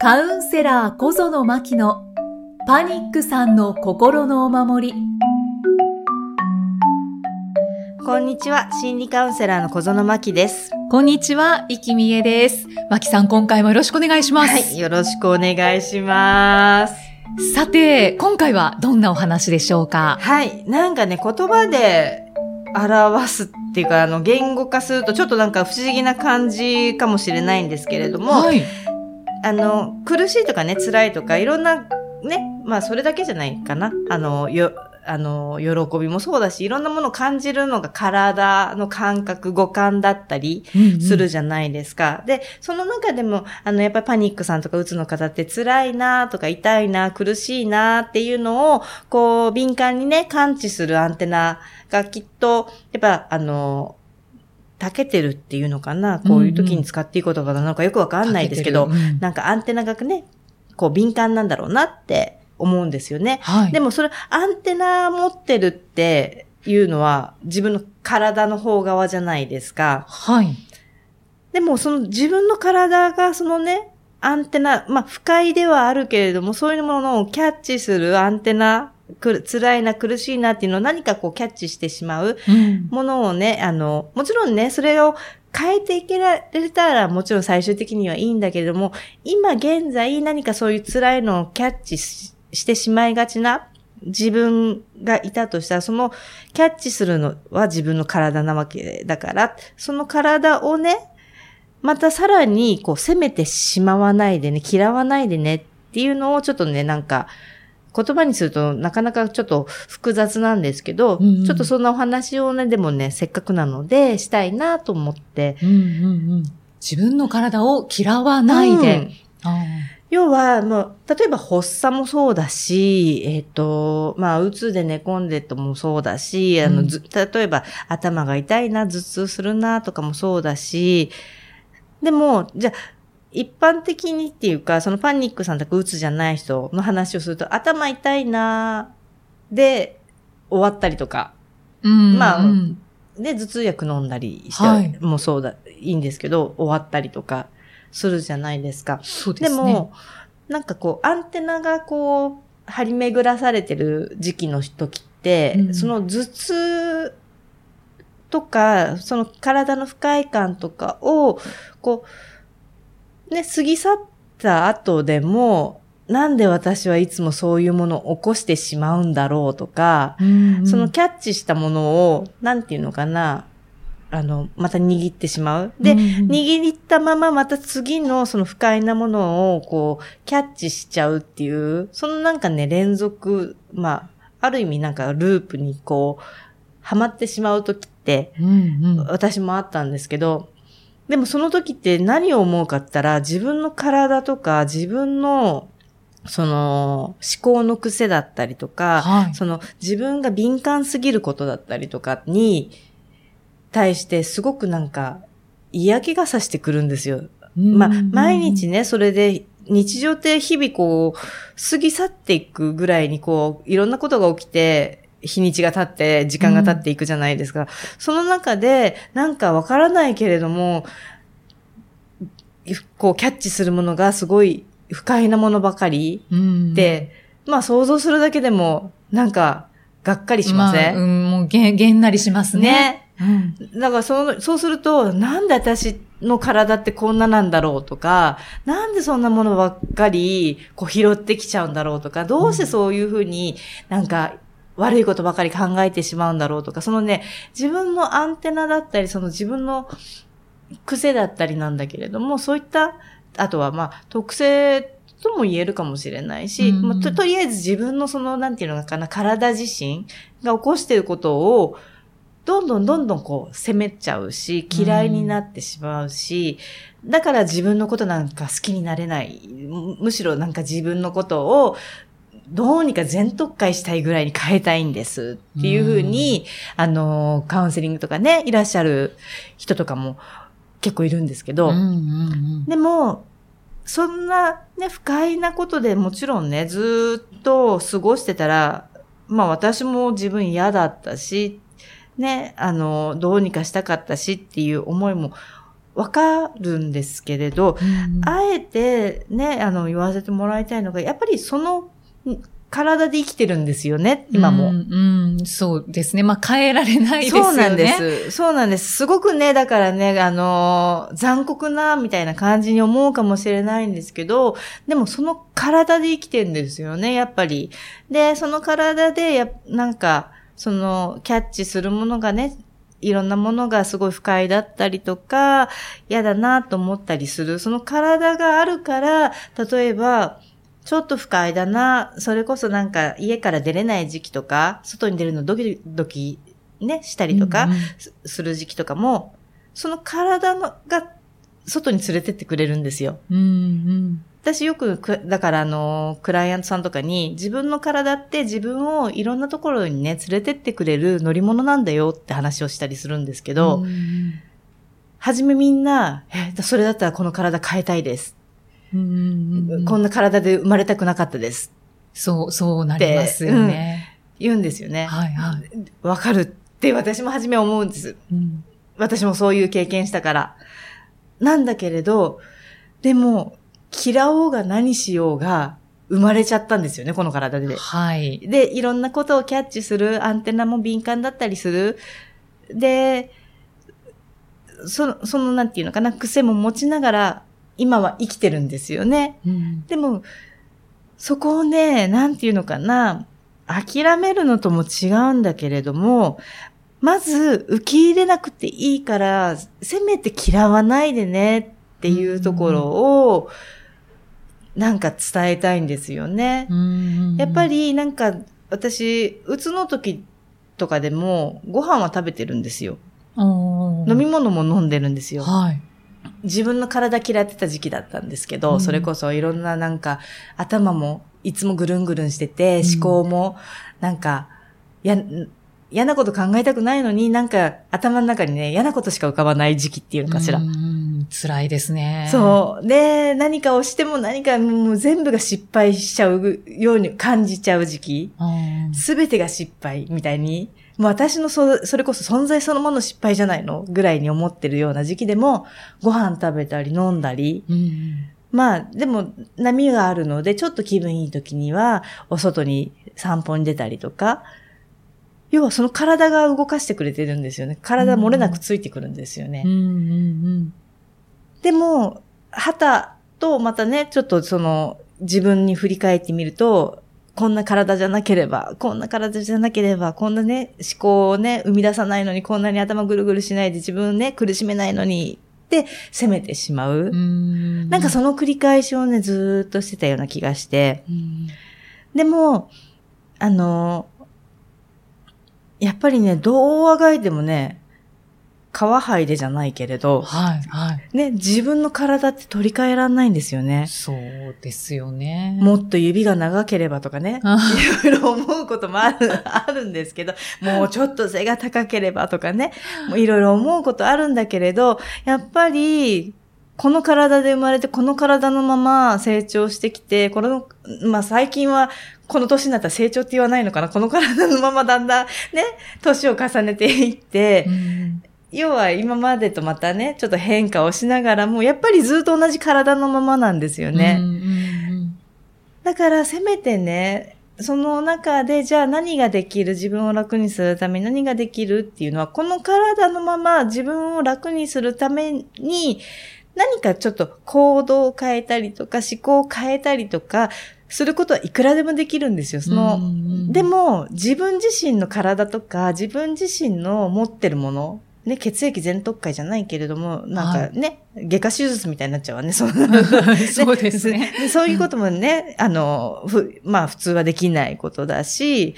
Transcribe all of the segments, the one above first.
カウンセラー小園真希のパニックさんの心のお守り。こんにちは、心理カウンセラーの小園真希です。こんにちは、生きみえです。真希さん、今回もよろしくお願いします。はい、よろしくお願いします。さて、今回はどんなお話でしょうか？はい、なんかね、言葉で表すっていうか、あの、言語化するとちょっとなんか不思議な感じかもしれないんですけれども、はい。あの、苦しいとかね、辛いとか、いろんな、ね、まあそれだけじゃないかな。あの、よ、あの、喜びもそうだし、いろんなものを感じるのが体の感覚、五感だったりするじゃないですか。で、その中でも、あの、やっぱりパニックさんとかうつの方って辛いなとか痛いな、苦しいなっていうのを、こう、敏感にね、感知するアンテナがきっと、やっぱ、あの、たけてるっていうのかな？こういう時に使っていい言葉なのかよくわかんないですけど、うんなんかアンテナがね、こう敏感なんだろうなって思うんですよね。はい。でもそれ、アンテナ持ってるっていうのは自分の体の方側じゃないですか。はい。でもその自分の体がそのね、アンテナ、まあ不快ではあるけれども、そういうものをキャッチするアンテナ、くる辛いな、苦しいなっていうのを何かこうキャッチしてしまううん。ものをね、あの、もちろんね、それを変えていけられたらもちろん最終的にはいいんだけれども、今現在何かそういう辛いのをキャッチししてしまいがちな自分がいたとしたら、そのキャッチするのは自分の体なわけだから、その体をね、またさらにこう責めてしまわないでね、嫌わないでねっていうのをちょっとね、なんか、言葉にするとなかなかちょっと複雑なんですけど、うんうんちょっとそんなお話をね、でもね、せっかくなのでしたいなと思って。うんうんうん。自分の体を嫌わないで。うんあ要は、もう、例えば発作もそうだし、えっ、と、まあ、うつで寝込んでともそうだし、あの、うんず例えば頭が痛いな、頭痛するな、とかもそうだし、でも、じゃあ一般的にっていうか、そのパニックさんとかうつじゃない人の話をすると、頭痛いな、で、終わったりとか、ーうんまあうんで、頭痛薬飲んだりして、はいもうそうだ、いいんですけど、終わったりとかするじゃないですか。そうでね。ですも、なんかこう、アンテナがこう、張り巡らされてる時期の時って、うんその頭痛とか、その体の不快感とかを、こう、ね、過ぎ去った後でも、なんで私はいつもそういうものを起こしてしまうんだろうとか、うんうん。そのキャッチしたものを、なんていうのかな、あの、また握ってしまう。で、うんうん。握ったまままた次のその不快なものをこう、キャッチしちゃうっていう、そのなんかね、連続、まあ、ある意味なんかループにこう、はまってしまう時って、うんうん。私もあったんですけど、でもその時って何を思うかったら、自分の体とか自分の、その、思考の癖だったりとか、はいその自分が敏感すぎることだったりとかに対してすごくなんか嫌気がさしてくるんですよ。まあ、毎日ね、それで日常って日々こう、過ぎ去っていくぐらいにこう、いろんなことが起きて、日にちが経って、時間が経っていくじゃないですか。その中で、なんかわからないけれども、こう、キャッチするものがすごい不快なものばかりうんで、まあ想像するだけでも、なんか、がっかりしません、あうん、もうげん、げんなりしますね。ね。うんだからそう、そうすると、なんで私の体ってこんななんだろうとか、なんでそんなものばっかり、こう拾ってきちゃうんだろうとか、どうしてそういうふうになんか、悪いことばかり考えてしまうんだろうとか、そのね、自分のアンテナだったり、その自分の癖だったりなんだけれども、そういった、あとはまあ、特性とも言えるかもしれないし、うんまあととりあえず自分のその、なんていうのかな、体自身が起こしていることを、どんどんどんどんこう責めちゃうし、嫌いになってしまうし、だから自分のことなんか好きになれない。むむしろなんか自分のことをどうにか全特会したいぐらいに変えたいんですっていうふうに、あの、カウンセリングとかね、いらっしゃる人とかも結構いるんですけど、うんうんうん。でも、そんなね、不快なことでもちろんね、ずーっと過ごしてたら、まあ私も自分嫌だったし、ね、あの、どうにかしたかったしっていう思いもわかるんですけれど、うん。あえてね、あの、言わせてもらいたいのが、やっぱりその、体で生きてるんですよね、今も。うん、うんそうですね。まあ、変えられないですよね。そうなんです。そうなんです。すごくね、だからね、あのー残酷な、みたいな感じに思うかもしれないんですけど、でもその体で生きてるんですよね、やっぱり。で、その体で、や、なんか、その、キャッチするものがね、いろんなものがすごい不快だったりとか、嫌だなと思ったりする。その体があるから、例えば、ちょっと不快だな、それこそなんか家から出れない時期とか、外に出るのドキドキね、したりとか、うんうんすする時期とかも、その体のが外に連れてってくれるんですよ。うんうん私よくく、だからあの、クライアントさんとかに、自分の体って自分をいろんなところにね、連れてってくれる乗り物なんだよって話をしたりするんですけど、うんはじめみんな、え、それだったらこの体変えたいです。うんうんうんこんな体で生まれたくなかったです。そう、そうなりますよね。言うんですよね。はいはい。わかるって私も初め思うんです。うん私もそういう経験したから。なんだけれど、でも、嫌おうが何しようが、生まれちゃったんですよね、この体で。はい。で、いろんなことをキャッチする、アンテナも敏感だったりする。で、その、その、なんていうのかな、癖も持ちながら、今は生きてるんですよね。うんでも、そこをね、なんていうのかな、諦めるのとも違うんだけれども、まず受け入れなくていいから、せめて嫌わないでねっていうところを、なんか伝えたいんですよね。うんやっぱ、りなんか私、うつの時とかでもご飯は食べてるんですよ。飲飲み物も飲んでるんですよ。はい。自分の体嫌ってた時期だったんですけど、うんそれこそいろんななんか頭もいつもぐるんぐるんしてて、うん思考もなんか、や、嫌なこと考えたくないのになんか頭の中にね、嫌なことしか浮かばない時期っていうのかしら。うん辛いですね。そう。で、何かをしても何かもう全部が失敗しちゃうように感じちゃう時期。うん。すべてが失敗みたいに、私のそそれこそ存在そのもの失敗じゃないの？ぐらいに思ってるような時期でも、ご飯食べたり飲んだり、うんまあ、でも波があるので、ちょっと気分いい時には、お外に散歩に出たりとか、要はその体が動かしてくれてるんですよね。体漏れなくついてくるんですよね。うんうん。でも、旗とまたね、ちょっとその、自分に振り返ってみると、こんな体じゃなければ、こんな体じゃなければ、こんなね、思考をね、生み出さないのに、こんなに頭ぐるぐるしないで自分ね、苦しめないのに、って責めてしまう。うん。なんかその繰り返しをね、ずーっとしてたような気がして。うんでも、あの、やっぱりね、どうあがいてもね、皮剥いでじゃないけれど、はいはい。ね、自分の体って取り替えらんないんですよね。そうですよね。もっと指が長ければとかね、あいろいろ思うこともある、あるんですけど、もうちょっと背が高ければとかね、いろいろ思うことあるんだけれど、やっぱり、この体で生まれて、この体のまま成長してきて、この、まあ最近は、この年になったら成長って言わないのかなこの体のままだんだんね、年を重ねていって、うん要は今までとまたね、ちょっと変化をしながらも、やっぱりずっと同じ体のままなんですよね。うんうんだからせめてね、その中でじゃあ何ができる自分を楽にするために何ができるっていうのは、この体のまま自分を楽にするために、何かちょっと行動を変えたりとか思考を変えたりとか、することはいくらでもできるんですよ。その、うんうんでも、自分自身の体とか、自分自身の持ってるもの、ね、血液全特会じゃないけれども、なんかね、外科手術みたいになっちゃうわね、そんな。そうですね。でそういうこともね、あの、ふ、まあ普通はできないことだし、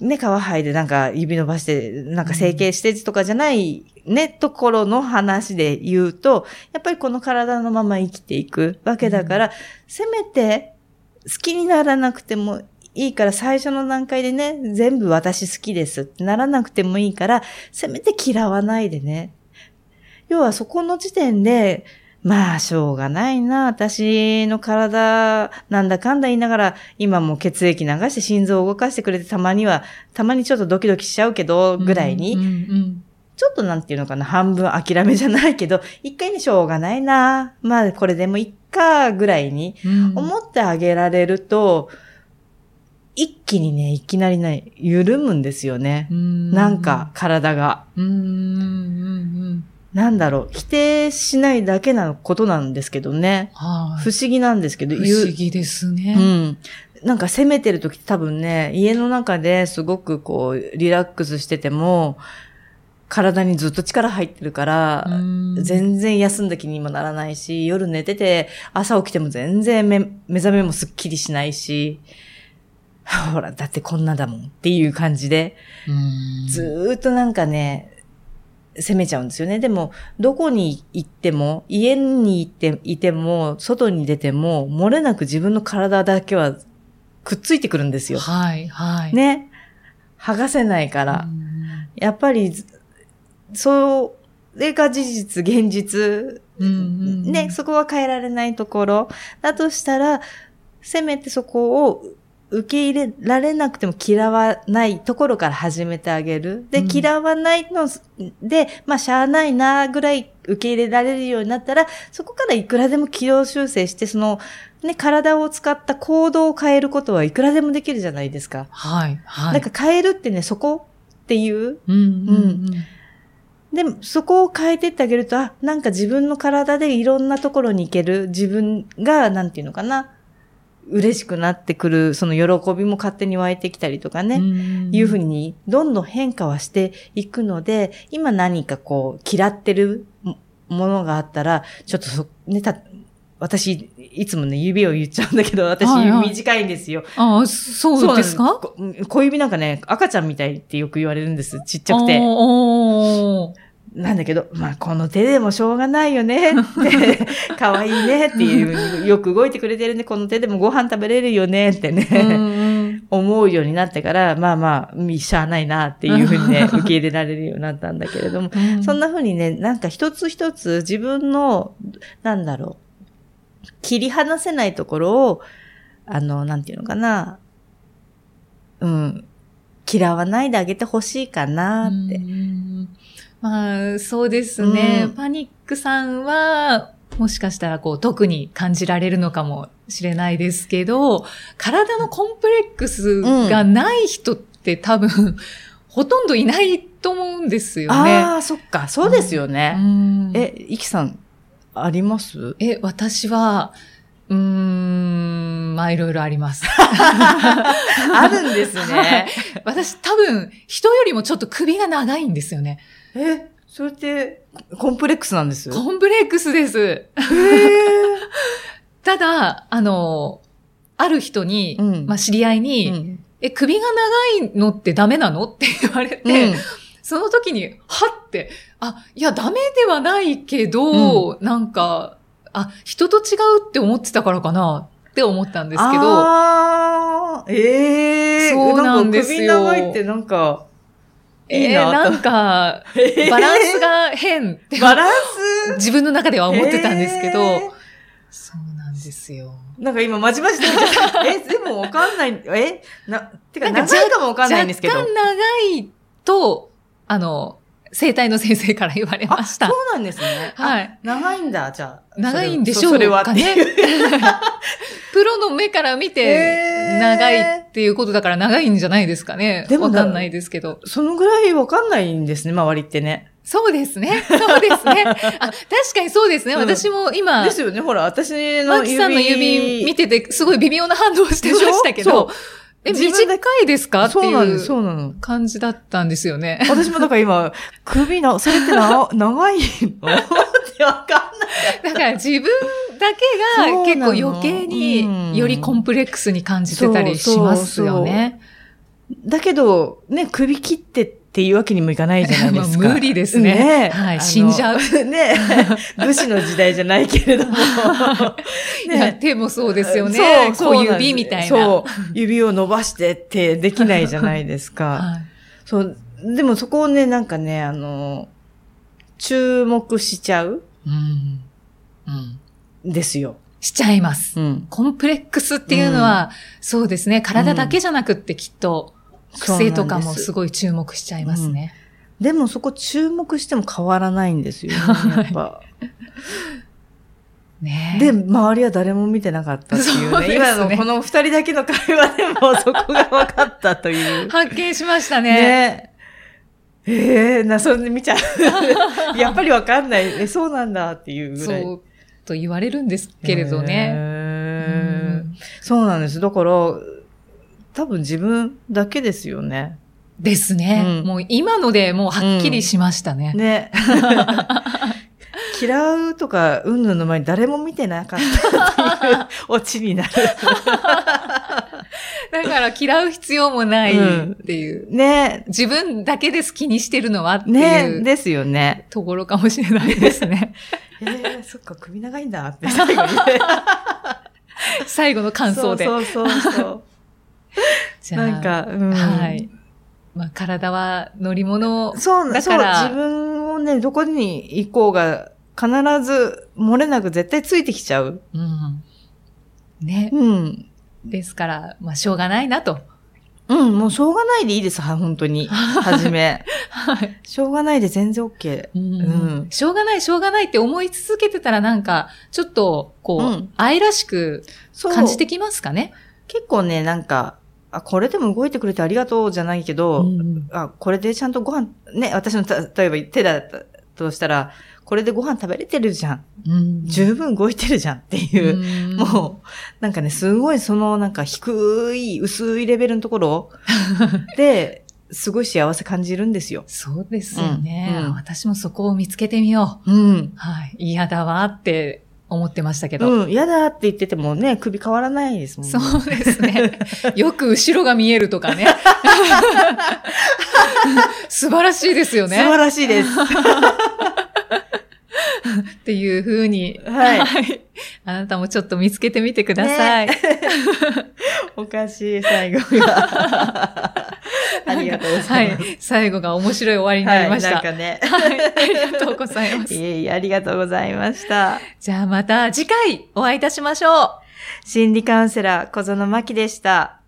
ね、皮剥いでなんか指伸ばして、なんか整形してとかじゃないね、ところの話で言うと、やっぱりこの体のまま生きていくわけだから、せめて好きにならなくてもいいから最初の段階でね、全部私好きですってならなくてもいいから、せめて嫌わないでね。要はそこの時点で、まあ、しょうがないな。私の体、なんだかんだ言いながら、今も血液流して心臓を動かしてくれて、たまには、たまにちょっとドキドキしちゃうけど、ぐらいに、うんうんちょっとなんていうのかな、半分諦めじゃないけど、一回にしょうがないな。まあ、これでもいっか、ぐらいにうん思ってあげられると、一気にね、いきなりね、緩むんですよね。なんか、、体が。うんうんうんなんだろう、否定しないだけなことなんですけどね。はい不思議なんですけど、不思議ですね。うん。なんか攻めてる時多分ね、家の中ですごくこう、リラックスしてても、体にずっと力入ってるから、うん全然休んだ気にもならないし、夜寝てて、朝起きても全然目目覚めもすっきりしないし、ほら、だってこんなだもんっていう感じで、うんずーっとなんかね、攻めちゃうんですよね。でも、どこに行っても、家に行っていても、外に出ても、漏れなく自分の体だけはくっついてくるんですよ。はい、はい。ね。剥がせないから。うんやっぱりず、それが事実、現実。うんうんうんね、そこは変えられないところ。だとしたら、せめてそこを受け入れられなくても嫌わないところから始めてあげる。で、うん嫌わないので、まあ、しゃあないなぐらい受け入れられるようになったら、そこからいくらでも軌道修正して、その、ね、体を使った行動を変えることはいくらでもできるじゃないですか。はい、はい。なんか変えるってね、そこっていううん、うん、でも、そこを変えてってあげると、あ、なんか自分の体でいろんなところに行ける、自分が、なんていうのかな、嬉しくなってくる、その喜びも勝手に湧いてきたりとかね、ねいうふうに、どんどん変化はしていくので、今何かこう、嫌ってるもものがあったら、ちょっとそ、ね、た、私、いつもね、指を言っちゃうんだけど、私、短いんですよ。ああ、そうですか？小指なんかね、赤ちゃんみたいってよく言われるんです。ちっちゃくて。なんだけど、まあ、この手でもしょうがないよねって、可愛いねっていう、よく動いてくれてるね、この手でもご飯食べれるよねってね、う思うようになってから、まあまあ、みしゃあないなっていうふうにね、受け入れられるようになったんだけれども、うん。そんなふうにね、なんか一つ一つ自分の、なんだろう、切り離せないところを、あの、なんていうのかな、うん、嫌わないであげてほしいかなって。うんまあ、そうですね。うんパニックさんは、もしかしたらこう特に感じられるのかもしれないですけど、体のコンプレックスがない人って多分、ほとんどいないと思うんですよね。ああ、そっか、そうですよね。うんえ、イキさん、あります？え、私は、うーん、まあいろいろあります。あるんですね。私多分、人よりもちょっと首が長いんですよね。え、それって、コンプレックスなんです？コンプレックスです。へ ただ、あの、ある人に、うん。まあ知り合いーに、うん。え、首が長いのってダメなの？って 言われて、うん。その時に、はって、あ、いや、ダメではないけど、なんか、あ、人と違うって思ってたからかなって思ったんですけど、あー。ええそうなんですよ。首長いってなんか、えーなんか、バランスが変って、バランス？自分の中では思ってたんですけど、えーそうなんですよ。なんか今、まじまじで。え、でもわかんない。え？な、てか長いかもわかんないんですけど。若干長いと、あの、生体の先生から言われまあ、した。そうなんですね。はいあ。長いんだ、じゃあ。長いんでしょうそれはかね。プロの目から見て長いっていうことだから長いんじゃないですかね。でもわかんないですけど。そのぐらいわかんないんですね、周りってね。そうですね。そうですね。あ、確かにそうですね。うん私も今、ですよね、ほら、私の指。マキさんの指見てて、すごい微妙な反応してましたけど、え、短いですか？っていうそうなの。感じだったんですよね。私もだから今、首な、それってな、長いの？ってわかんない。だから自分だけが結構余計うんによりコンプレックスに感じてたりしますよね。だけど、ね、首切ってっていうわけにもいかないじゃないですか。まあ無理ですねはい死んじゃう。ね 武士の時代じゃないけれども。いや、手もそうですよね。そうそう指みたいな。そう。指を伸ばしてってできないじゃないですか。はいそう。でもそこをね、なんかね、あの、注目しちゃううんうんんですよ。しちゃいます。うん。コンプレックスっていうのは、そうですね。体だけじゃなくってきっと、癖とかもすごい。注目しちゃいますね。でもそこ注目しても変わらないんですよ、ね。やっぱ。ねで、周りは誰も見てなかったっていうね。そうね今のこの二人だけの会話でもそこが分かったという。発見しましたね。ねええな、それで見ちゃう。やっぱり分かんない。え、そうなんだっていうぐらい。そうと言われるんですけれどね。そうなんです。だから、多分自分だけですよね。ですね、うんもう今のでもうはっきりしましたね。ね。嫌うとか、うんぬんの前に誰も見てなかったっていうオチになる。だから嫌う必要もないっていう。ね。自分だけです気にしてるのはっていね。うですよね。ところかもしれないですね。えー、そっか、首長いんだって最後にね。最後の感想で。そうそうそうそう。じゃあなんか、うん。はい。まあ、体は乗り物そうな、そう、だから自分をね、どこに行こうが、必ず漏れなく絶対ついてきちゃう。うん。ね。うん。ですから、まあ、しょうがないなと。うん、もうしょうがないでいいです、は本当に。はじめ。はい。しょうがないで全然 OK。うんしょうがない、しょうがないって思い続けてたらなんか、ちょっと、こう、うん愛らしくそう。感じてきますかね？結構ね、なんか、あ、これでも動いてくれてありがとうじゃないけど、うんあ、これでちゃんとご飯、ね、私のた、例えば手だったとしたら、これでご飯食べれてるじゃん。うん十分動いてるじゃんっていう。うんもう、なんかね、すごいそのなんか低い、薄いレベルのところ で、すごい幸せ感じるんですよ。そうですよね、うんうん私もそこを見つけてみよう。うん。はい。嫌だわって思ってましたけど。うん、嫌だって言っててもね、首変わらないですもんね。そうですね。よく後ろが見えるとかね。素晴らしいですよね。素晴らしいです。っていう風に、はいあなたもちょっと見つけてみてください。おかしい、最後が。ありがとうございます。はい。最後が面白い終わりになりました。はい、なんかね。はい。ありがとうございますい。えいえ、ありがとうございました。じゃあまた次回お会いいたしましょう。心理カウンセラー、小園真希でした。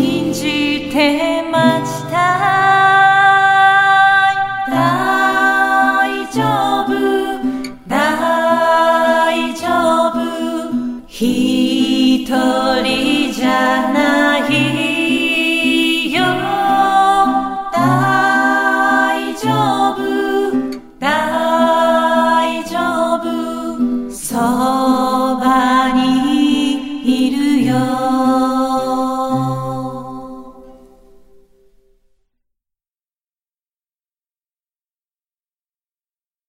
信じてました